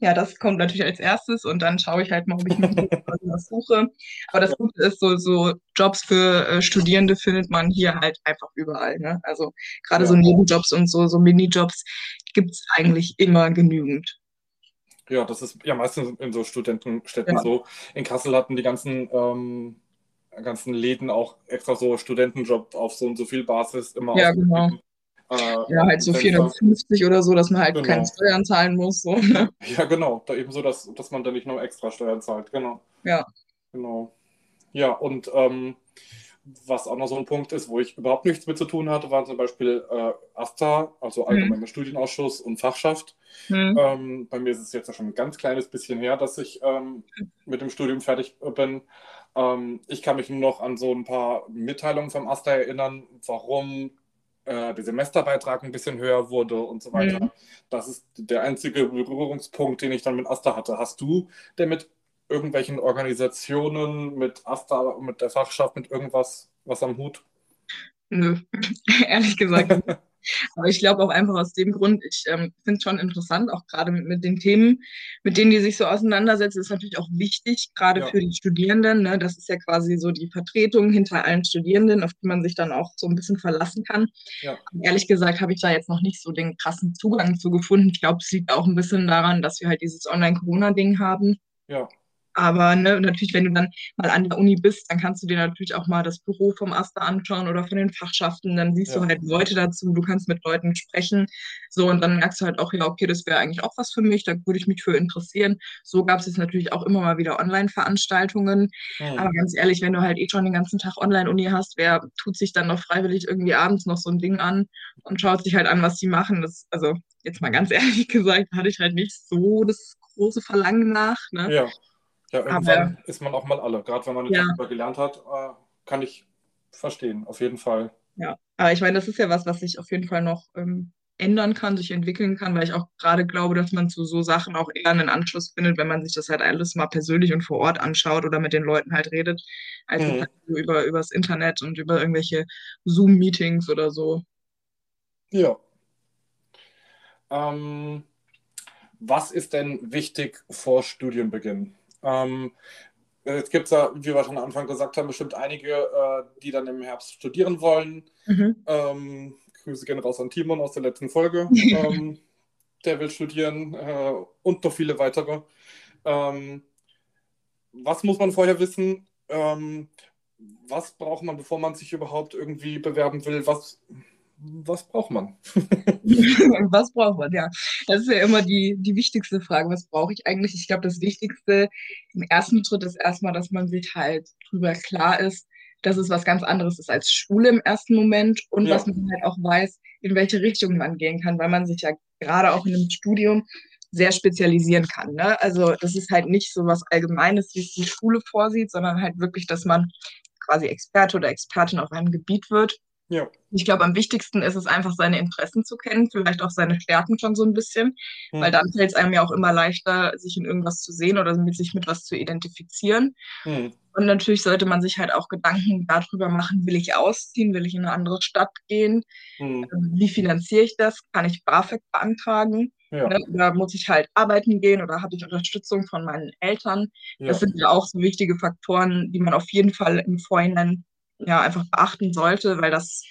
Ja, das kommt natürlich als erstes und dann schaue ich halt mal, ob ich noch was suche. Aber das Gute ist, so, so Jobs für äh, Studierende findet man hier halt einfach überall. Ne? Also gerade Ja. so Nebenjobs und so, so Minijobs gibt es eigentlich immer genügend. Ja, das ist ja meistens in so Studentenstädten Ja. so. In Kassel hatten die ganzen, ähm, ganzen Läden auch extra so Studentenjob auf so und so viel Basis immer Ja, ausgeschrieben. Äh, Ja, halt so Fenster. 450 oder so, dass man halt Genau. keine Steuern zahlen muss. So, ne? Ja, genau. Da eben so, dass, dass man da nicht noch extra Steuern zahlt. Genau. Ja. Genau. Ja, und ähm, was auch noch so ein Punkt ist, wo ich überhaupt nichts mit zu tun hatte, waren zum Beispiel äh, AStA, also Allgemeiner Studienausschuss und Fachschaft. Hm. Ähm, bei mir ist es jetzt ja schon ein ganz kleines bisschen her, dass ich ähm, mit dem Studium fertig bin. Ähm, ich kann mich nur noch an so ein paar Mitteilungen vom AStA erinnern, warum äh, der Semesterbeitrag ein bisschen höher wurde und so weiter. Mhm. Das ist der einzige Berührungspunkt, den ich dann mit AStA hatte. Hast du denn mit irgendwelchen Organisationen, mit AStA, mit der Fachschaft, mit irgendwas was am Hut? Nö, ehrlich gesagt. Aber ich glaube auch einfach aus dem Grund, ich ähm, finde es schon interessant, auch gerade mit, mit den Themen, mit denen die sich so auseinandersetzen, ist natürlich auch wichtig, gerade Ja. für die Studierenden. Ne? Das ist ja quasi so die Vertretung hinter allen Studierenden, auf die man sich dann auch so ein bisschen verlassen kann. Ja. Ehrlich gesagt habe ich da jetzt noch nicht so den krassen Zugang zu gefunden. Ich glaube, es liegt auch ein bisschen daran, dass wir halt dieses Online-Corona-Ding haben. Ja, Aber ne, natürlich, wenn du dann mal an der Uni bist, dann kannst du dir natürlich auch mal das Büro vom AStA anschauen oder von den Fachschaften. Dann siehst Ja. du halt Leute dazu, du kannst mit Leuten sprechen. So, und dann merkst du halt auch, ja, okay, das wäre eigentlich auch was für mich, da würde ich mich für interessieren. So gab es jetzt natürlich auch immer mal wieder Online-Veranstaltungen. Hm. Aber ganz ehrlich, wenn du halt eh schon den ganzen Tag Online-Uni hast, wer tut sich dann noch freiwillig irgendwie abends noch so ein Ding an und schaut sich halt an, was die machen? Das, also, jetzt mal ganz ehrlich gesagt, hatte ich halt nicht so das große Verlangen nach. Ne? Ja, ja irgendwann ist man auch mal alle. Gerade wenn man Ja. Job über gelernt hat, äh, kann ich verstehen, auf jeden Fall. Ja, aber ich meine, das ist ja was, was sich auf jeden Fall noch ähm, ändern kann, sich entwickeln kann, weil ich auch gerade glaube, dass man zu so Sachen auch eher einen Anschluss findet, wenn man sich das halt alles mal persönlich und vor Ort anschaut oder mit den Leuten halt redet, als Mhm. halt so über übers Internet und über irgendwelche Zoom-Meetings oder so. Ja. Ähm, was ist denn wichtig vor Studienbeginn? Ähm, jetzt gibt es ja, wie wir schon am Anfang gesagt haben, bestimmt einige, äh, die dann im Herbst studieren wollen. Mhm. Ähm, Grüße gehen raus an Timon aus der letzten Folge. ähm, der will studieren äh, und noch viele weitere. Ähm, was muss man vorher wissen? Ähm, was braucht man, bevor man sich überhaupt irgendwie bewerben will? Was, was braucht man? Was braucht man? Ja, das ist ja immer die, die wichtigste Frage. Was brauche ich eigentlich? Ich glaube, das Wichtigste im ersten Schritt ist erstmal, dass man sich halt drüber klar ist, dass es was ganz anderes ist als Schule im ersten Moment und Ja. dass man halt auch weiß, in welche Richtung man gehen kann, weil man sich ja gerade auch in einem Studium sehr spezialisieren kann. Ne? Also das ist halt nicht so was Allgemeines, wie es die Schule vorsieht, sondern halt wirklich, dass man quasi Experte oder Expertin auf einem Gebiet wird. Ja. Ich glaube, am wichtigsten ist es einfach, seine Interessen zu kennen, vielleicht auch seine Stärken schon so ein bisschen, Hm. weil dann fällt es einem ja auch immer leichter, sich in irgendwas zu sehen oder mit sich mit was zu identifizieren. Hm. Und natürlich sollte man sich halt auch Gedanken darüber machen, will ich ausziehen, will ich in eine andere Stadt gehen, Hm. wie finanziere ich das, kann ich BAföG beantragen? Ja. Ne? Oder muss ich halt arbeiten gehen oder habe ich Unterstützung von meinen Eltern? Ja. Das sind ja auch so wichtige Faktoren, die man auf jeden Fall im Vorhinein ja einfach beachten sollte, weil das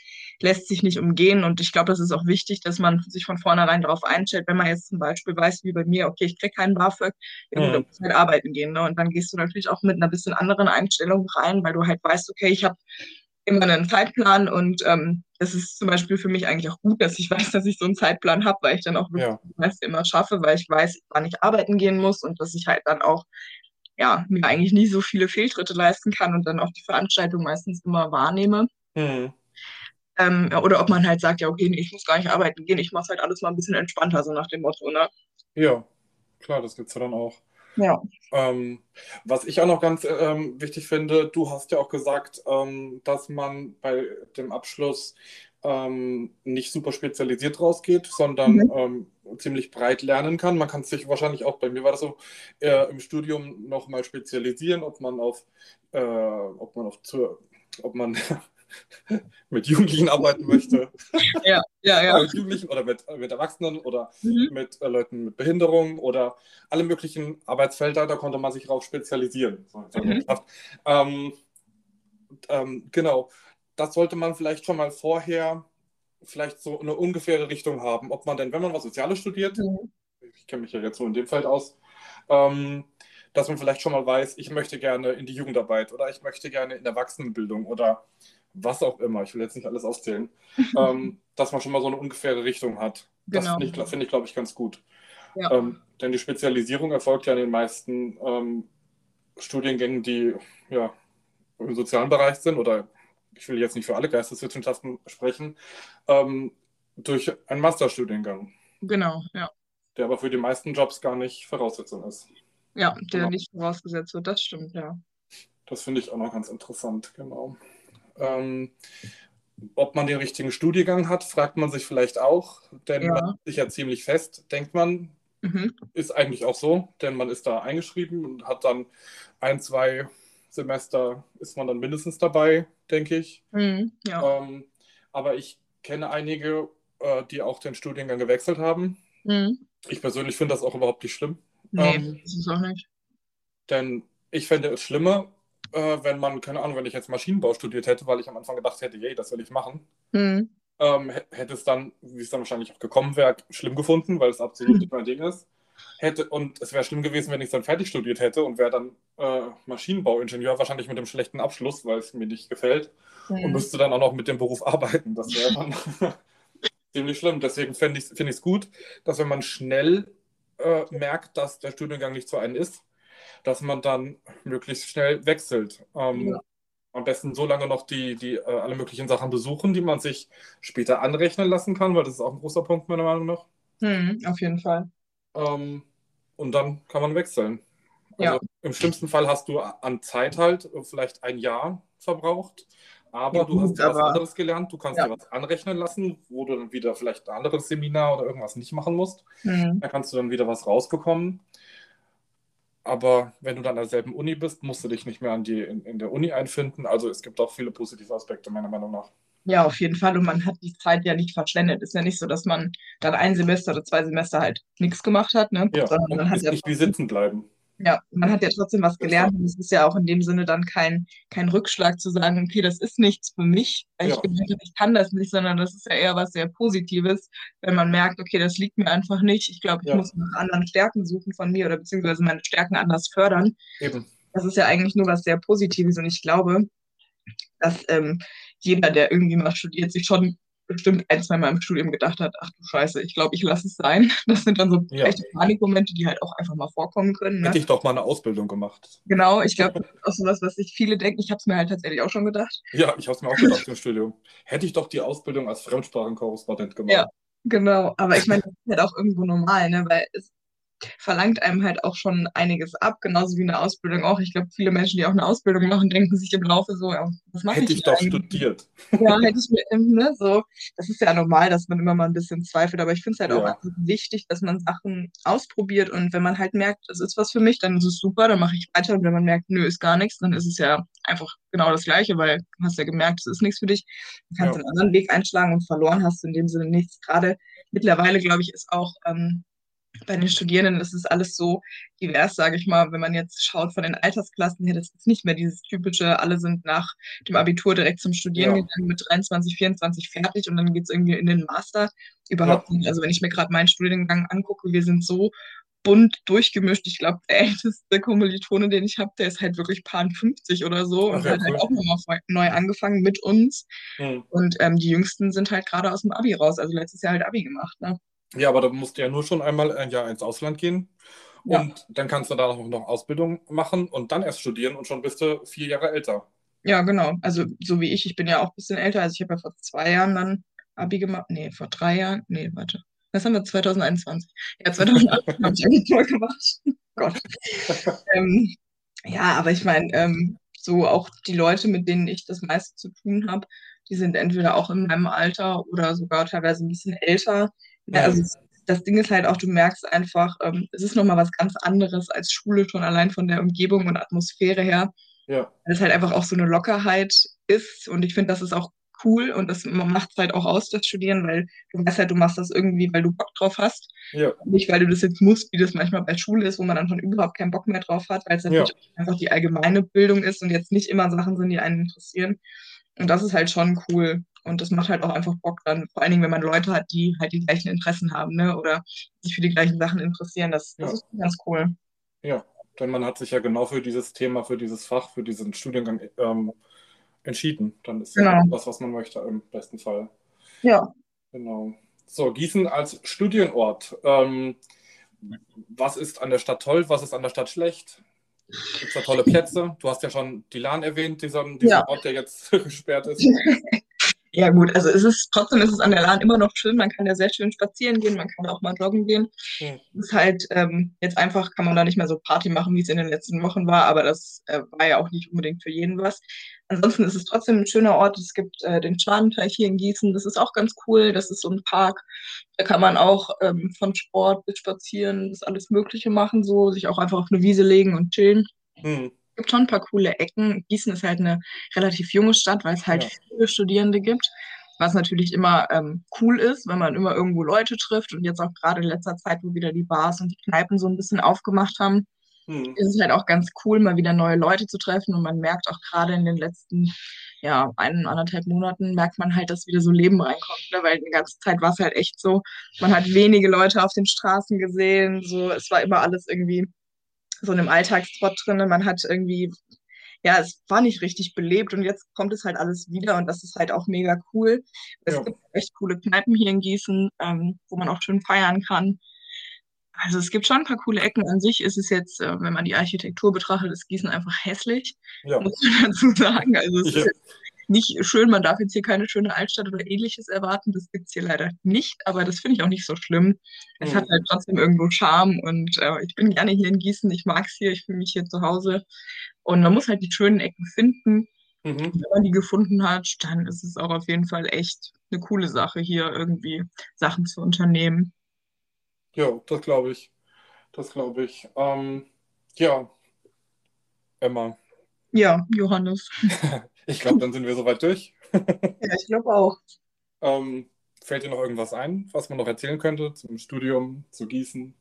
lässt sich nicht umgehen. Und ich glaube, das ist auch wichtig, dass man sich von vornherein darauf einstellt, wenn man jetzt zum Beispiel weiß, wie bei mir, okay, ich kriege keinen BAföG, ja, mhm. dann muss halt arbeiten gehen. Ne? Und dann gehst du natürlich auch mit einer bisschen anderen Einstellung rein, weil du halt weißt, okay, ich habe immer einen Zeitplan und ähm, das ist zum Beispiel für mich eigentlich auch gut, dass ich weiß, dass ich so einen Zeitplan habe, weil ich dann auch wirklich ja. das meiste immer schaffe, weil ich weiß, wann ich arbeiten gehen muss und dass ich halt dann auch ja, mir eigentlich nie so viele Fehltritte leisten kann und dann auch die Veranstaltung meistens immer wahrnehme. Mhm. Ähm, oder ob man halt sagt, ja, okay, ich muss gar nicht arbeiten gehen, ich mache halt alles mal ein bisschen entspannter, so nach dem Motto, ne? Ja, klar, das gibt es ja dann auch. Ja. Ähm, was ich auch noch ganz ähm, wichtig finde, du hast ja auch gesagt, ähm, dass man bei dem Abschluss ähm, nicht super spezialisiert rausgeht, sondern mhm. Ähm, ziemlich breit lernen kann. Man kann sich wahrscheinlich auch, bei mir war das so, äh, im Studium nochmal spezialisieren, ob man auf, äh, ob man auf, ob man mit Jugendlichen arbeiten möchte. Ja, ja, ja. mit Jugendlichen oder mit, mit Erwachsenen oder mhm. mit äh, Leuten mit Behinderung oder alle möglichen Arbeitsfelder, da konnte man sich darauf spezialisieren. Mhm. Ähm, ähm, genau, das sollte man vielleicht schon mal vorher vielleicht so eine ungefähre Richtung haben, ob man denn, wenn man was Soziales studiert, mhm. ich kenne mich ja jetzt so in dem Feld aus, ähm, dass man vielleicht schon mal weiß, ich möchte gerne in die Jugendarbeit oder ich möchte gerne in Erwachsenenbildung oder was auch immer, ich will jetzt nicht alles aufzählen, ähm, dass man schon mal so eine ungefähre Richtung hat. Das genau. finde ich, find ich glaube ich, ganz gut. Ja. Ähm, denn die Spezialisierung erfolgt ja in den meisten ähm, Studiengängen, die ja, im sozialen Bereich sind, oder ich will jetzt nicht für alle Geisteswissenschaften sprechen, ähm, durch einen Masterstudiengang. Genau, ja. Der aber für die meisten Jobs gar nicht Voraussetzung ist. Ja, der genau. nicht vorausgesetzt wird, das stimmt, ja. Das finde ich auch noch ganz interessant, genau. Ähm, ob man den richtigen Studiengang hat, fragt man sich vielleicht auch, denn ja. man sich ja ziemlich fest, denkt man. Mhm. Ist eigentlich auch so, denn man ist da eingeschrieben und hat dann ein, zwei Semester ist man dann mindestens dabei, denke ich. Mhm, ja. ähm, aber ich kenne einige, äh, die auch den Studiengang gewechselt haben. Mhm. Ich persönlich finde das auch überhaupt nicht schlimm. Nee, ähm, das ist auch nicht. Denn ich fände es schlimmer, äh, wenn man, keine Ahnung, wenn ich jetzt Maschinenbau studiert hätte, weil ich am Anfang gedacht hätte, yay, das will ich machen, mhm. ähm, hätte es dann, wie es dann wahrscheinlich auch gekommen wäre, schlimm gefunden, weil es absolut nicht mein Ding ist. Hätte, und es wäre schlimm gewesen, wenn ich es dann fertig studiert hätte und wäre dann äh, Maschinenbauingenieur, wahrscheinlich mit einem schlechten Abschluss, weil es mir nicht gefällt, mhm. und müsste dann auch noch mit dem Beruf arbeiten. Das wäre dann ziemlich schlimm. Deswegen finde ich es find gut, dass wenn man schnell äh, merkt, dass der Studiengang nicht zu einem ist, dass man dann möglichst schnell wechselt. Ähm, ja. Am besten so lange noch die, die äh, alle möglichen Sachen besuchen, die man sich später anrechnen lassen kann, weil das ist auch ein großer Punkt meiner Meinung nach. Hm, auf jeden Fall. Ähm, und dann kann man wechseln. Also ja. Im schlimmsten Fall hast du an Zeit halt vielleicht ein Jahr verbraucht, aber ja, du hast aber, was anderes gelernt, du kannst ja. dir was anrechnen lassen, wo du dann wieder vielleicht ein anderes Seminar oder irgendwas nicht machen musst. Mhm. Da kannst du dann wieder was rausbekommen. Aber wenn du dann an derselben Uni bist, musst du dich nicht mehr an die, in, in der Uni einfinden. Also es gibt auch viele positive Aspekte, meiner Meinung nach. Ja, auf jeden Fall. Und man hat die Zeit ja nicht verschwendet. Ist ja nicht so, dass man dann ein Semester oder zwei Semester halt nichts gemacht hat. Ne? Ja, Sondern man hat ja nicht wie sitzen bleiben. Ja, man hat ja trotzdem was gelernt und es ist ja auch in dem Sinne dann kein, kein Rückschlag zu sagen, okay, das ist nichts für mich, weil ja. ich gemerkt habe, ich kann das nicht, sondern das ist ja eher was sehr Positives, wenn man merkt, okay, das liegt mir einfach nicht. Ich glaube, ich ja. muss nach anderen Stärken suchen von mir oder beziehungsweise meine Stärken anders fördern. Eben. Das ist ja eigentlich nur was sehr Positives und ich glaube, dass ähm, jeder, der irgendwie mal studiert, sich schon bestimmt ein, zwei Mal im Studium gedacht hat, ach du Scheiße, ich glaube, ich lasse es sein. Das sind dann so ja. echte Panikmomente, die halt auch einfach mal vorkommen können. Ne? Hätte ich doch mal eine Ausbildung gemacht. Genau, ich glaube, das ist auch sowas, was sich viele denken. Ich habe es mir halt tatsächlich auch schon gedacht. Ja, ich habe es mir auch gedacht im Studium. Hätte ich doch die Ausbildung als Fremdsprachenkorrespondent gemacht. Ja, genau. Aber ich meine, das ist halt auch irgendwo normal, ne? weil es verlangt einem halt auch schon einiges ab, genauso wie eine Ausbildung auch. Ich glaube, viele Menschen, die auch eine Ausbildung machen, denken sich im Laufe so, ja, was mache ich Hätte ich doch eigentlich? studiert. Ja, hätte ich mir, ne, so. Das ist ja normal, dass man immer mal ein bisschen zweifelt, aber ich finde es halt ja. auch wichtig, dass man Sachen ausprobiert und wenn man halt merkt, das ist was für mich, dann ist es super, dann mache ich weiter und wenn man merkt, nö, ist gar nichts, dann ist es ja einfach genau das Gleiche, weil du hast ja gemerkt, es ist nichts für dich. Du kannst ja. einen anderen Weg einschlagen und verloren hast du in dem Sinne nichts. Gerade mittlerweile, glaube ich, ist auch ähm, bei den Studierenden ist es alles so divers, sage ich mal, wenn man jetzt schaut von den Altersklassen her, das ist nicht mehr dieses typische, alle sind nach dem Abitur direkt zum Studieren ja. gegangen mit 23, 24 fertig und dann geht es irgendwie in den Master. Überhaupt ja. nicht. Also wenn ich mir gerade meinen Studiengang angucke, wir sind so bunt durchgemischt. Ich glaube, der älteste Kommilitone, den ich habe, der ist halt wirklich paar 50 oder so und hat halt auch nochmal neu angefangen mit uns. Mhm. Und ähm, die Jüngsten sind halt gerade aus dem Abi raus, also letztes Jahr halt Abi gemacht. Ne? Ja, aber da musst du ja nur schon einmal ein Jahr ins Ausland gehen. Ja. Und dann kannst du da noch Ausbildung machen und dann erst studieren und schon bist du vier Jahre älter. Ja, genau. Also so wie ich, ich bin ja auch ein bisschen älter. Also ich habe ja vor zwei Jahren dann Abi gemacht. Nee, vor drei Jahren. Nee, warte. Was haben wir? 2021. Ja, 2018 habe ich Abitur gemacht. Gott. ähm, ja, aber ich meine, ähm, so auch die Leute, mit denen ich das meiste zu tun habe, die sind entweder auch in meinem Alter oder sogar teilweise ein bisschen älter. Ja, also das Ding ist halt auch, du merkst einfach, ähm, es ist nochmal was ganz anderes als Schule, schon allein von der Umgebung und Atmosphäre her. Ja. Weil es halt einfach auch so eine Lockerheit ist und ich finde, das ist auch cool und das macht es halt auch aus, das Studieren, weil du weißt halt, du machst das irgendwie, weil du Bock drauf hast. Ja. Nicht, weil du das jetzt musst, wie das manchmal bei Schule ist, wo man dann schon überhaupt keinen Bock mehr drauf hat, weil es natürlich ja. einfach die allgemeine Bildung ist und jetzt nicht immer Sachen sind, die einen interessieren. Und das ist halt schon cool. Und das macht halt auch einfach Bock dann, vor allen Dingen, wenn man Leute hat, die halt die gleichen Interessen haben, ne? Oder sich für die gleichen Sachen interessieren. Das, das ja. ist ganz cool. Ja, denn man hat sich ja genau für dieses Thema, für dieses Fach, für diesen Studiengang ähm, entschieden. Dann ist genau. das, was man möchte, im besten Fall. Ja. Genau. So, Gießen als Studienort. Ähm, was ist an der Stadt toll? Was ist an der Stadt schlecht? Gibt es da tolle Plätze? Du hast ja schon die Lahn erwähnt, dieser, dieser ja. Ort, der jetzt gesperrt ist. Ja, gut, also es ist trotzdem ist es an der Lahn immer noch schön. Man kann ja sehr schön spazieren gehen, man kann auch mal joggen gehen. Mhm. Es ist halt ähm, jetzt einfach, kann man da nicht mehr so Party machen, wie es in den letzten Wochen war, aber das äh, war ja auch nicht unbedingt für jeden was. Ansonsten ist es trotzdem ein schöner Ort. Es gibt äh, den Schwanenteich hier in Gießen, das ist auch ganz cool. Das ist so ein Park. Da kann man auch ähm, von Sport bis Spazieren, das alles Mögliche machen, so sich auch einfach auf eine Wiese legen und chillen. Mhm gibt schon ein paar coole Ecken. Gießen ist halt eine relativ junge Stadt, weil es halt ja. viele Studierende gibt. Was natürlich immer ähm, cool ist, wenn man immer irgendwo Leute trifft und jetzt auch gerade in letzter Zeit, wo wieder die Bars und die Kneipen so ein bisschen aufgemacht haben, hm. ist es halt auch ganz cool, mal wieder neue Leute zu treffen. Und man merkt auch gerade in den letzten ja, ein, anderthalb Monaten merkt man halt, dass wieder so Leben reinkommt, ne? weil die ganze Zeit war es halt echt so, man hat wenige Leute auf den Straßen gesehen, so, es war immer alles irgendwie so einem Alltagstrott drin. Man hat irgendwie, ja, es war nicht richtig belebt und jetzt kommt es halt alles wieder und das ist halt auch mega cool. Es ja. gibt echt coole Kneipen hier in Gießen, ähm, wo man auch schön feiern kann. Also es gibt schon ein paar coole Ecken. An sich ist es jetzt, äh, wenn man die Architektur betrachtet, ist Gießen einfach hässlich, ja. muss man dazu sagen. Also es ja. ist nicht schön, man darf jetzt hier keine schöne Altstadt oder ähnliches erwarten. Das gibt es hier leider nicht, aber das finde ich auch nicht so schlimm. Es mhm. hat halt trotzdem irgendwo Charme und äh, ich bin gerne hier in Gießen. Ich mag es hier, ich fühle mich hier zu Hause. Und man muss halt die schönen Ecken finden. Mhm. Wenn man die gefunden hat, dann ist es auch auf jeden Fall echt eine coole Sache, hier irgendwie Sachen zu unternehmen. Ja, das glaube ich. Das glaube ich. Ähm, ja, Emma. Ja, Johannes. Ich glaube, dann sind wir soweit durch. ja, ich glaube auch. Ähm, fällt dir noch irgendwas ein, was man noch erzählen könnte zum Studium, zu Gießen?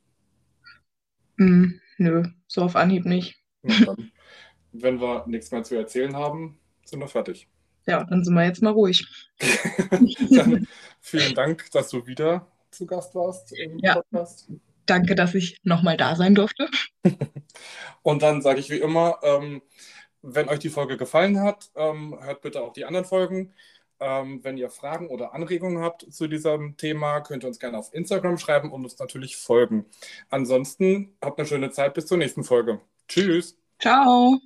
Mm, nö, so auf Anhieb nicht. Dann, wenn wir nichts mehr zu erzählen haben, sind wir fertig. Ja, dann sind wir jetzt mal ruhig. vielen Dank, dass du wieder zu Gast warst im ja. Podcast. Danke, dass ich nochmal da sein durfte. Und dann sage ich wie immer, ähm, wenn euch die Folge gefallen hat, ähm, hört bitte auch die anderen Folgen. Ähm, wenn ihr Fragen oder Anregungen habt zu diesem Thema, könnt ihr uns gerne auf Instagram schreiben und uns natürlich folgen. Ansonsten habt eine schöne Zeit bis zur nächsten Folge. Tschüss. Ciao.